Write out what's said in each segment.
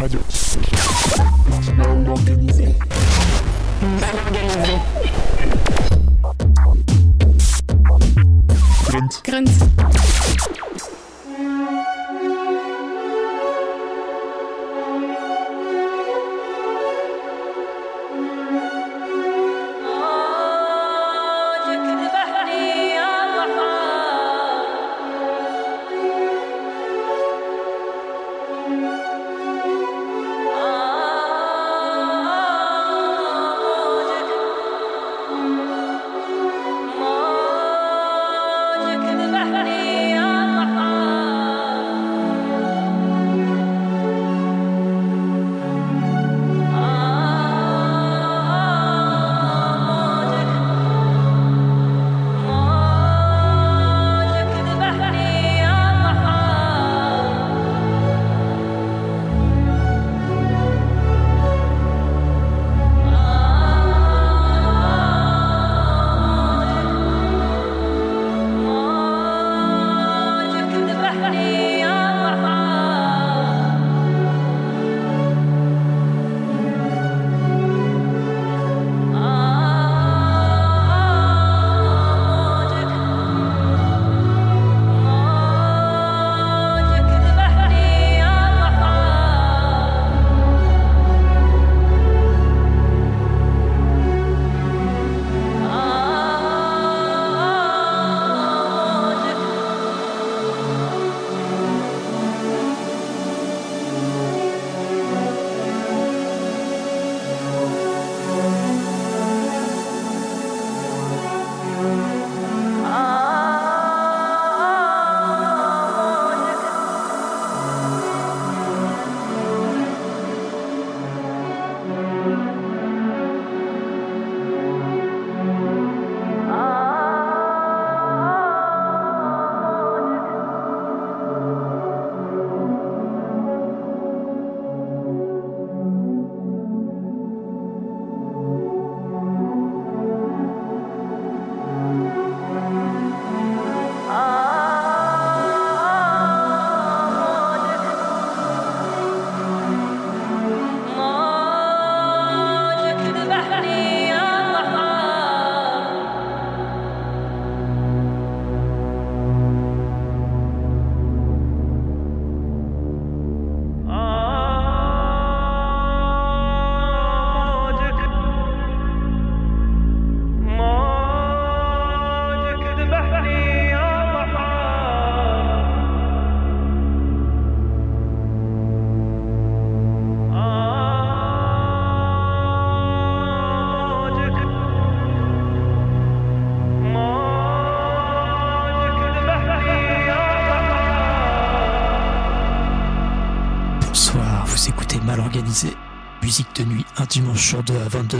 уходил.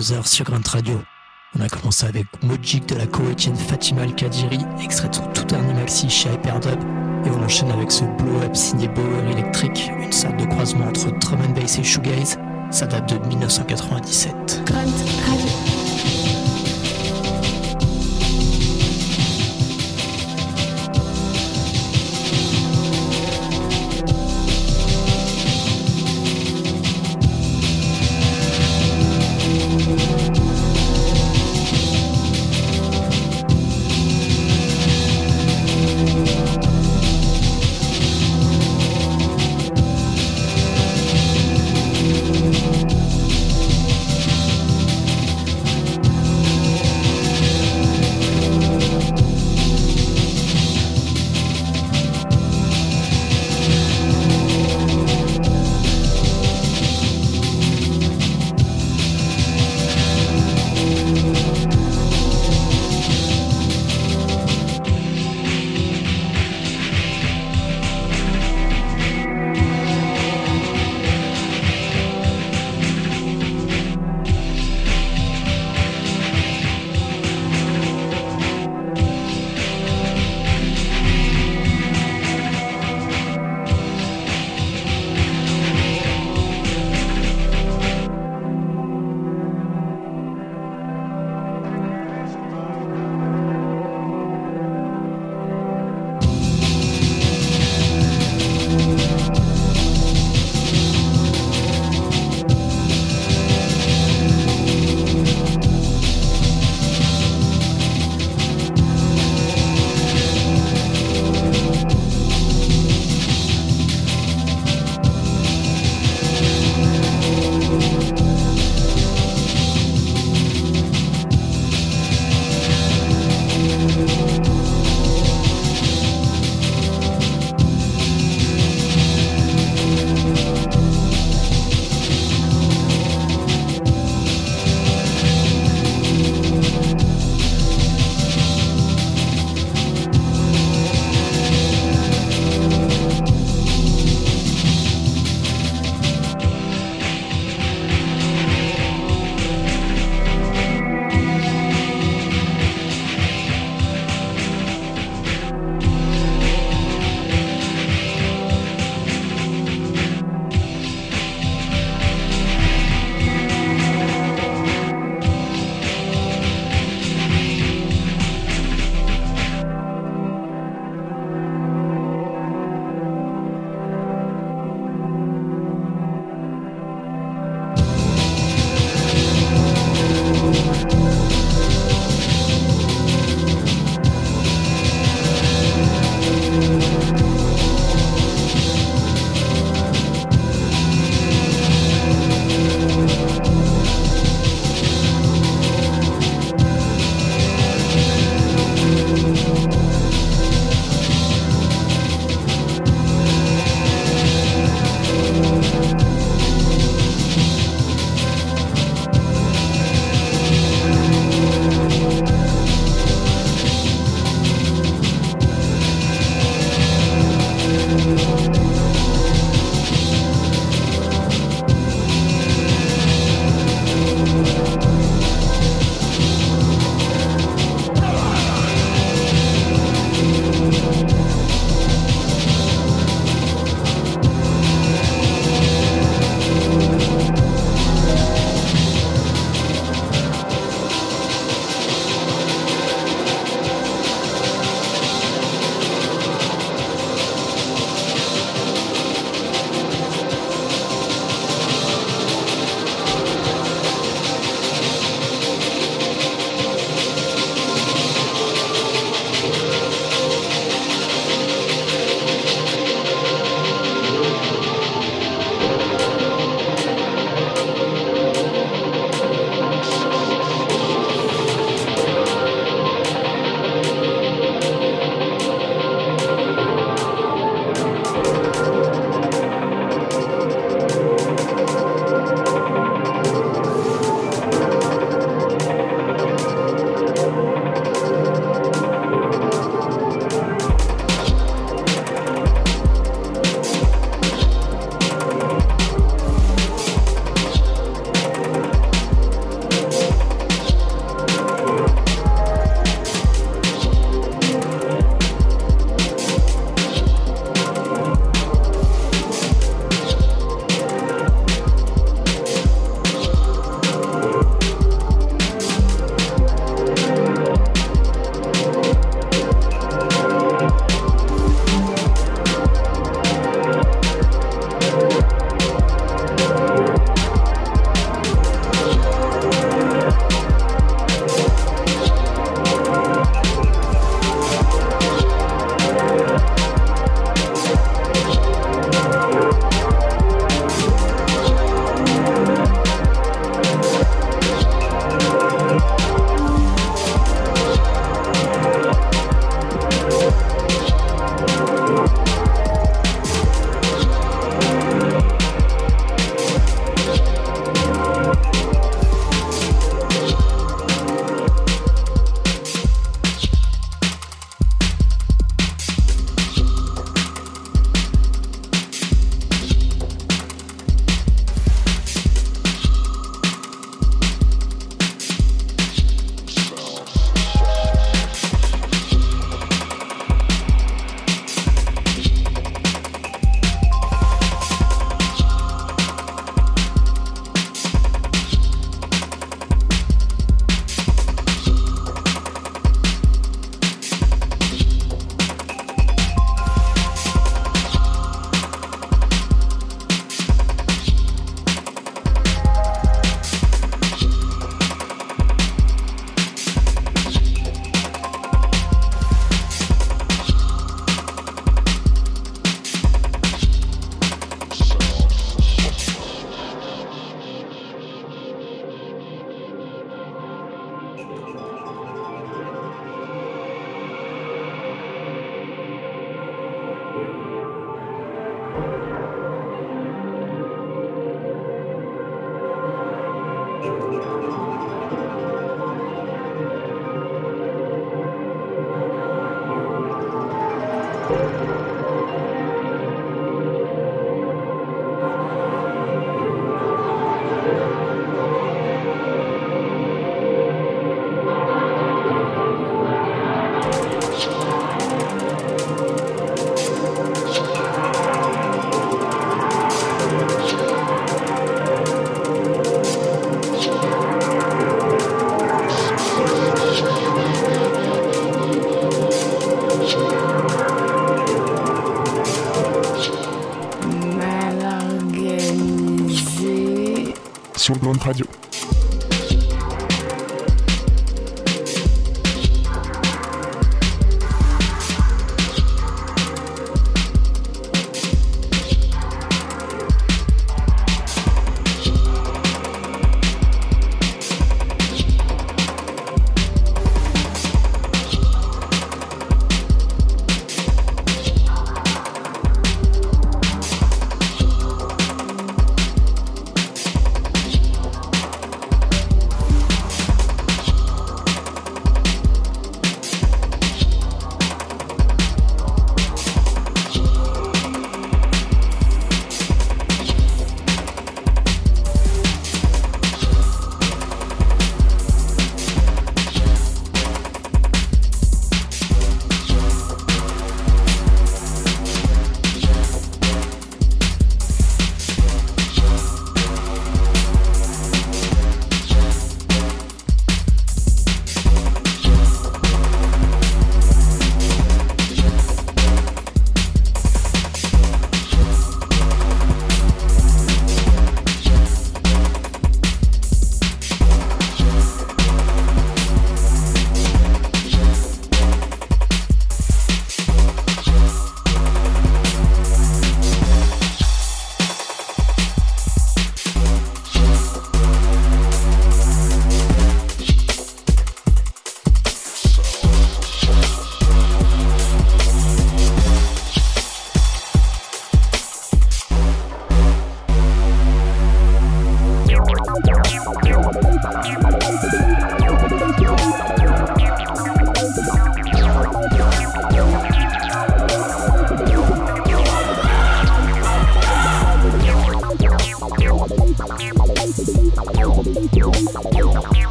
22h sur Grunt Radio. On a commencé avec Mojic de la Koweïtienne Fatima Al-Kadiri, extrait de son tout dernier maxi chez Hyperdub, et on enchaîne avec ce Blow Up signé Bauer Electric, une sorte de croisement entre drum and bass et shoegaze. Ça date de 1997. Grunt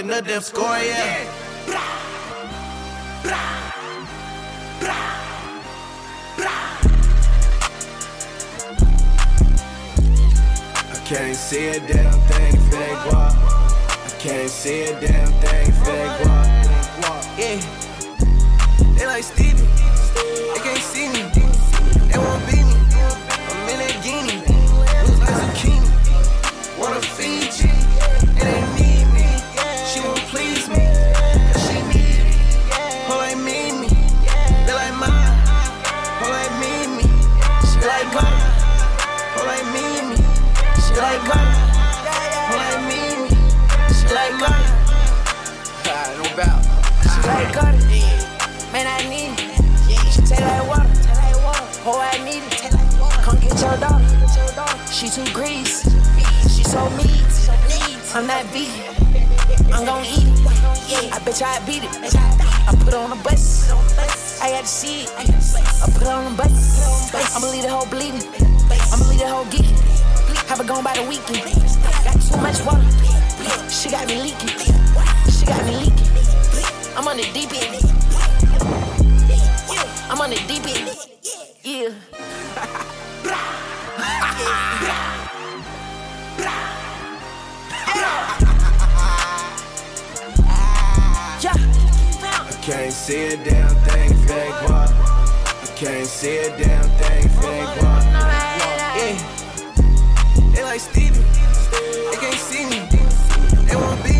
in the damn score, yeah. I can't see a damn thing if they ain't guap. I can't see a damn thing if they ain't guap. Yeah, they like Stevie, they can't see me. whole bleeding. I'ma leave the whole geeking. Have her gone by the weekend. Got too much water. She got me leaking. She got me leaking. I'm on the deep end. I'm on the deep end. Yeah. yeah. I can't see a damn thing, Fake. Can't see a damn thing if no, no, no, no, They like Stevie. They can't see me. They won't be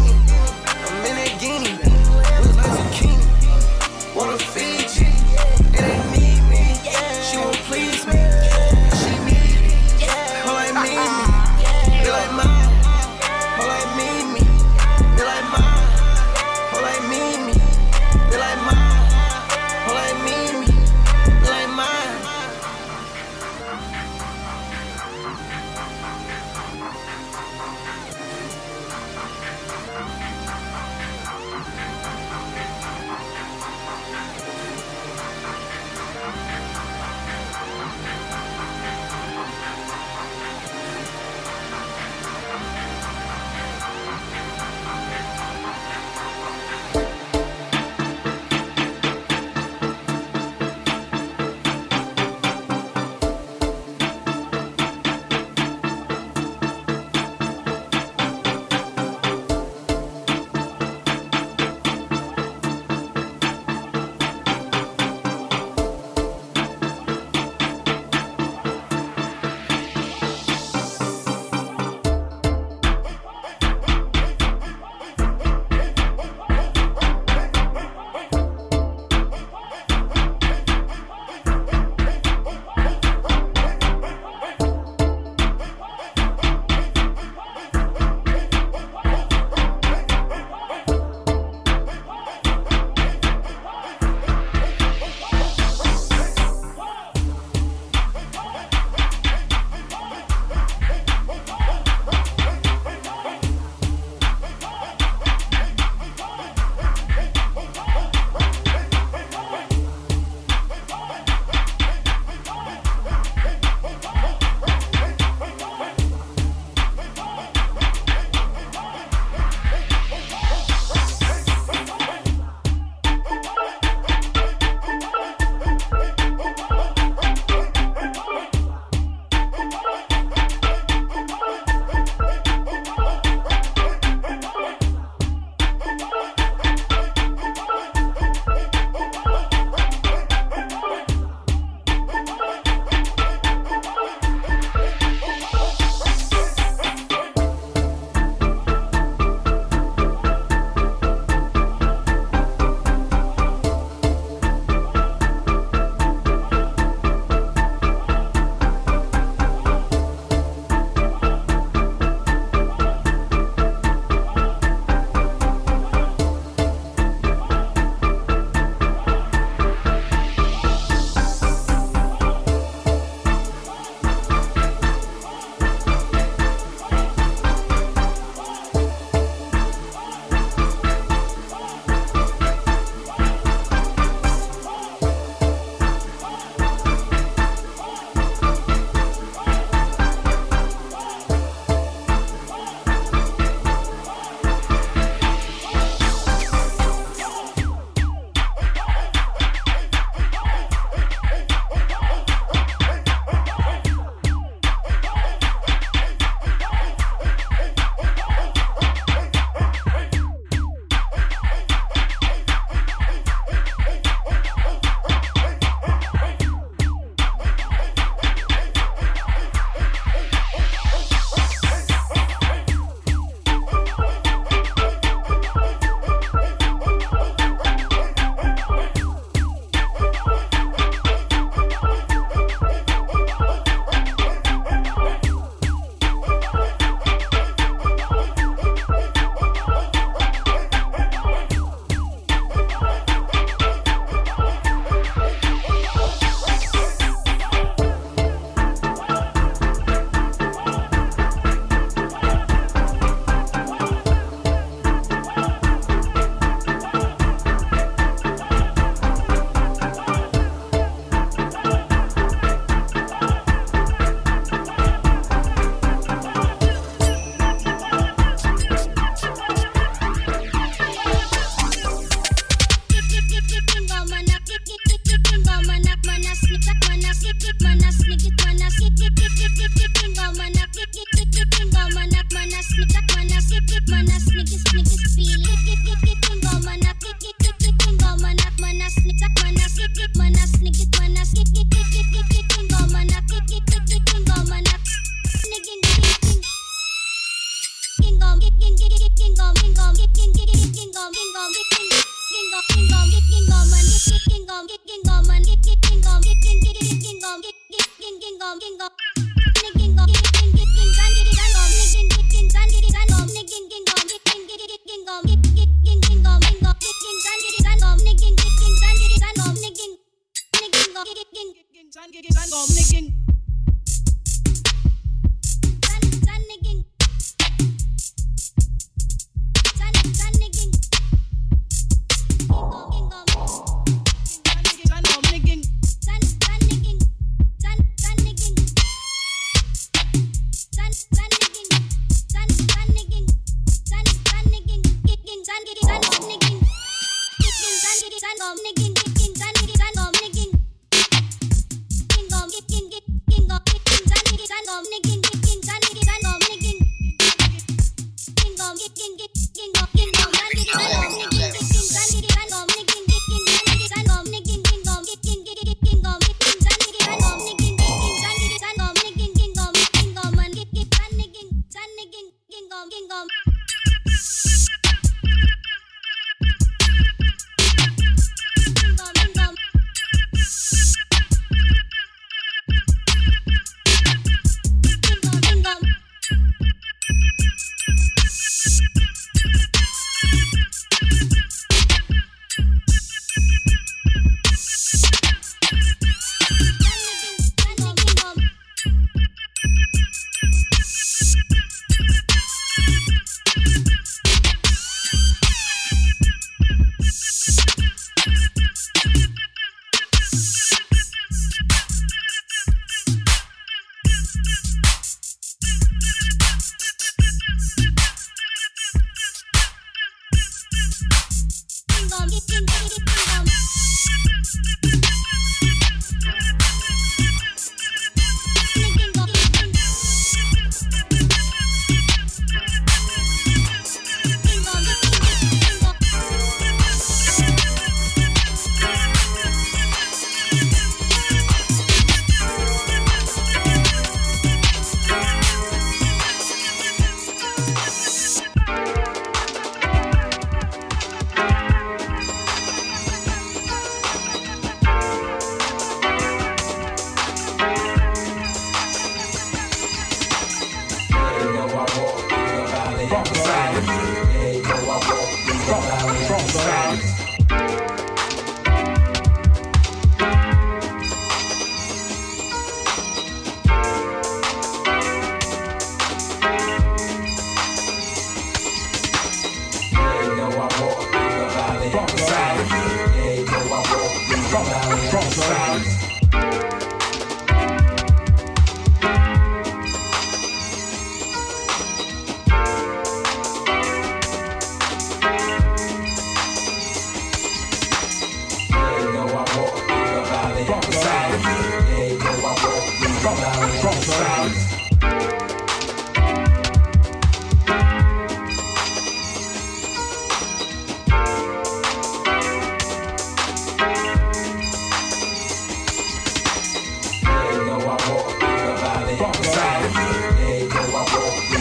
Zan, zan, zan, zan, zan, zan, zan,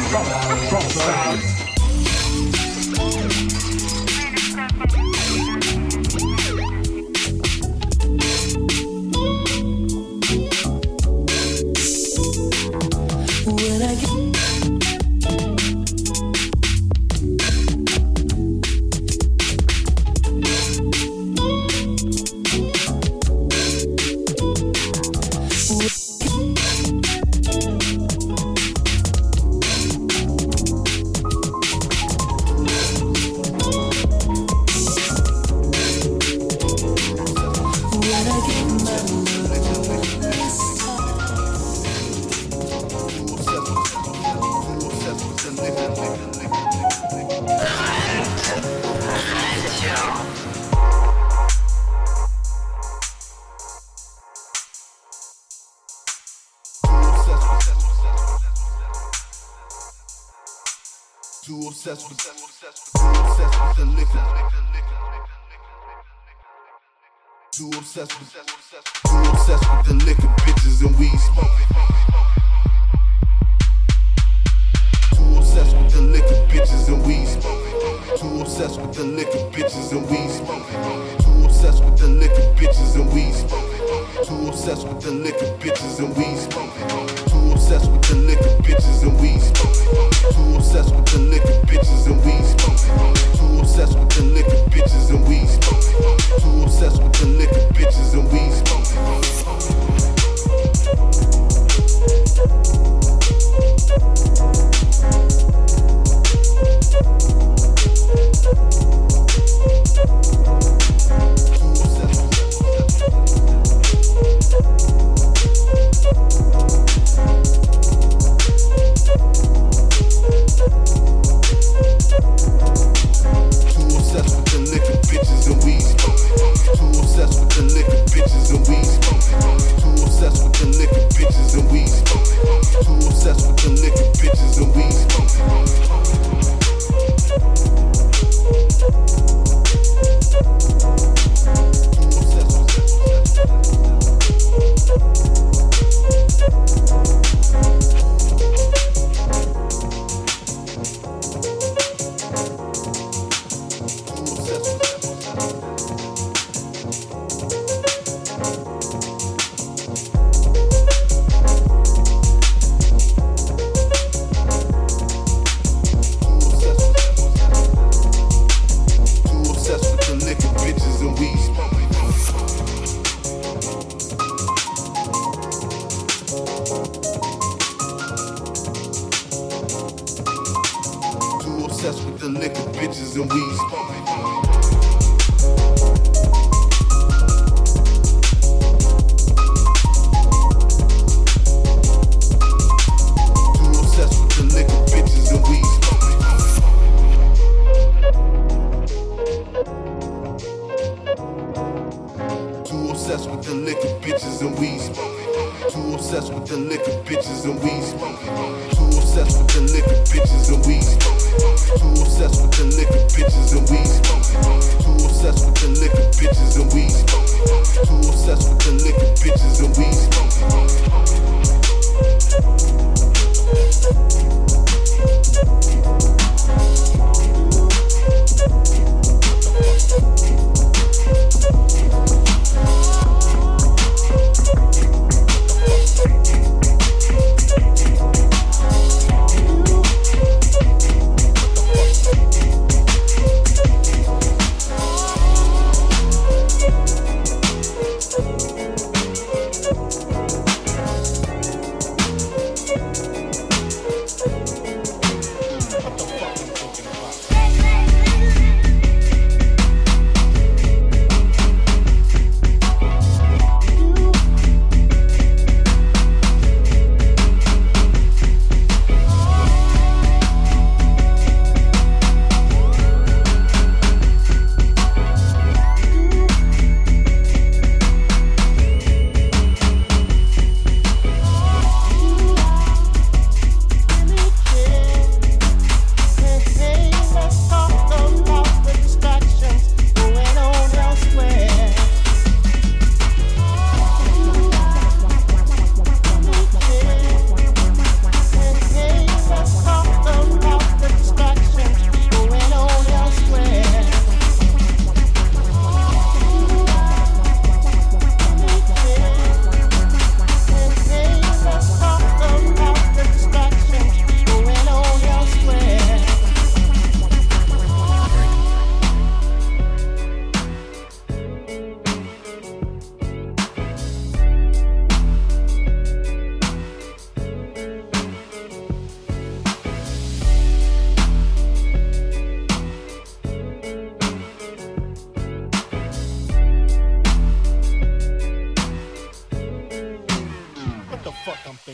From, from, from,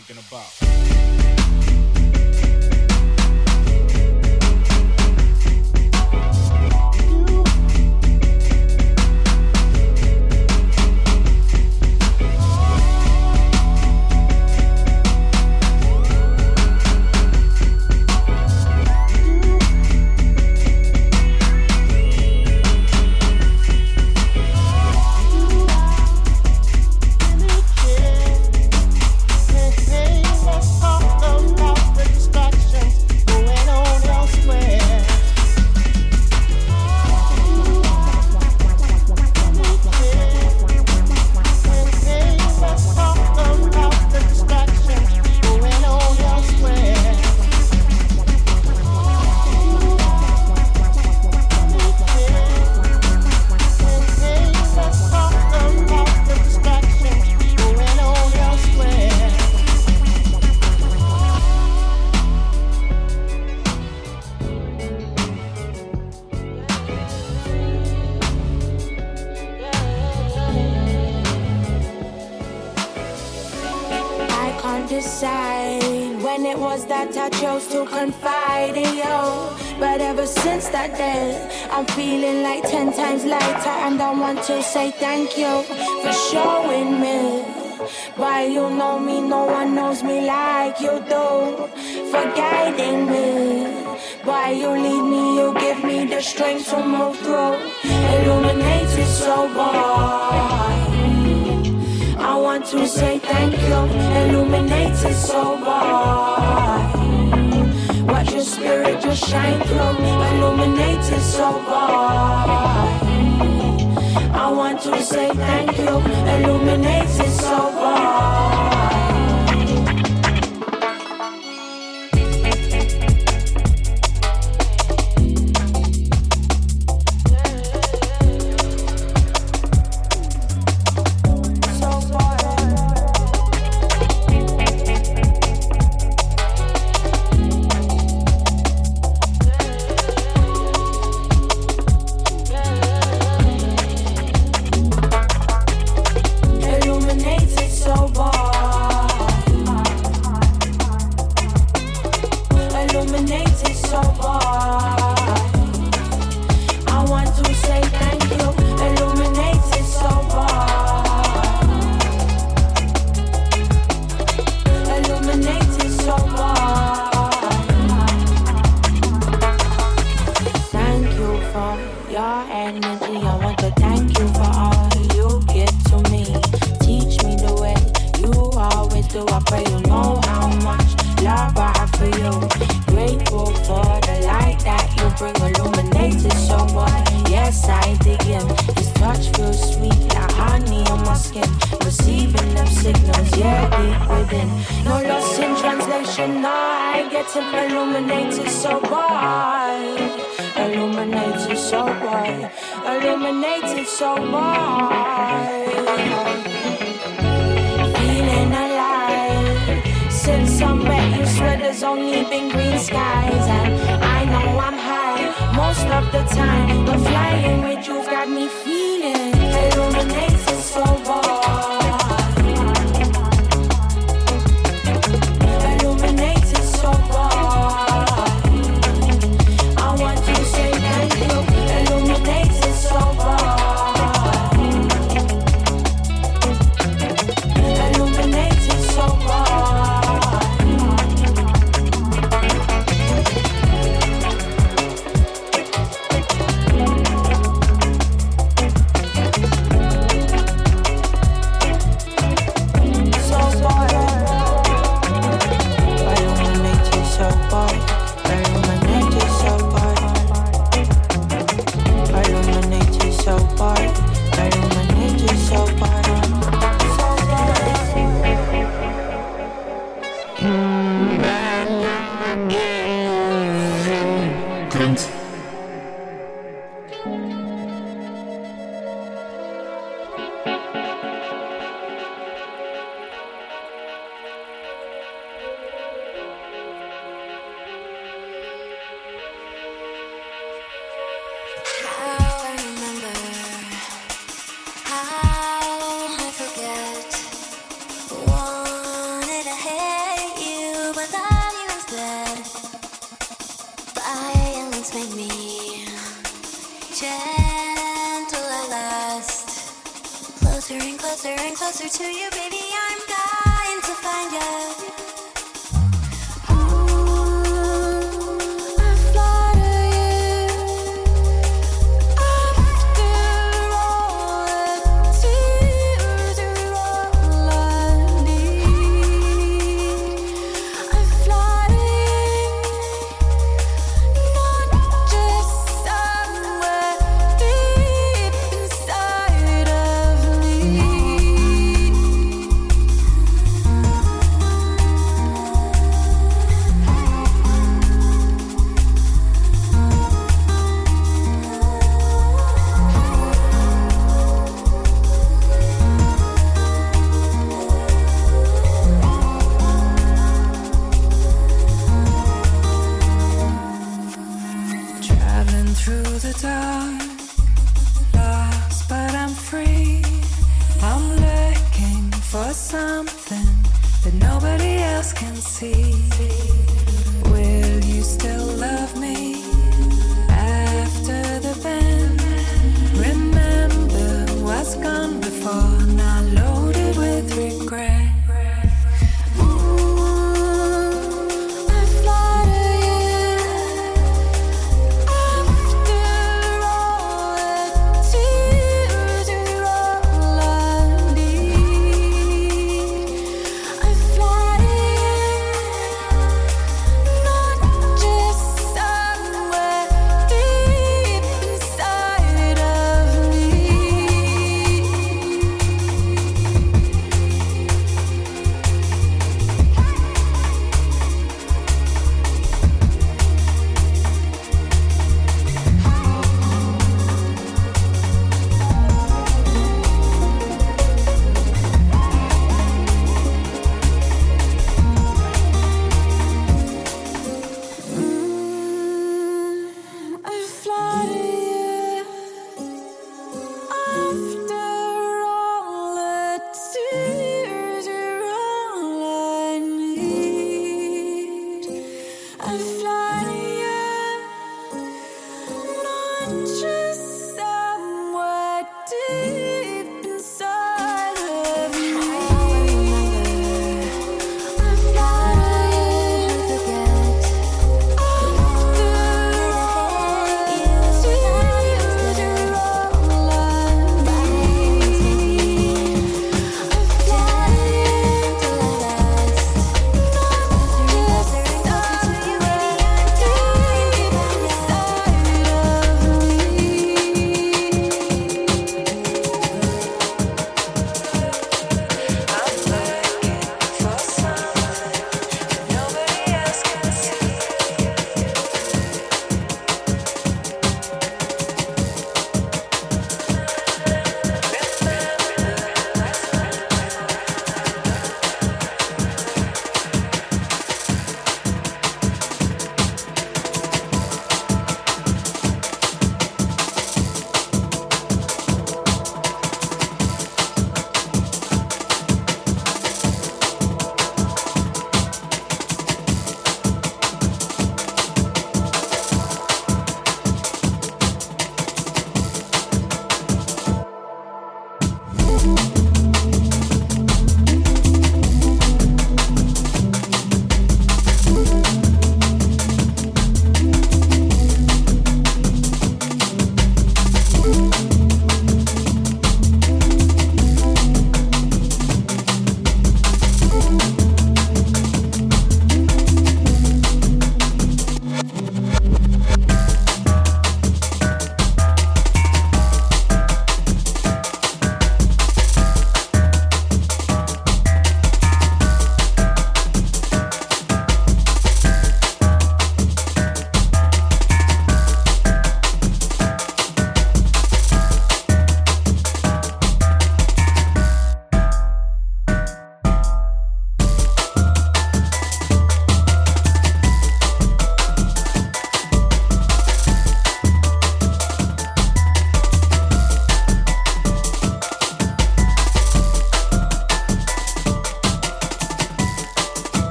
thinking about. so bright. Watch your spirit just shine through, illuminated so bright. I want to say thank you, illuminated so bright. the time, but flight.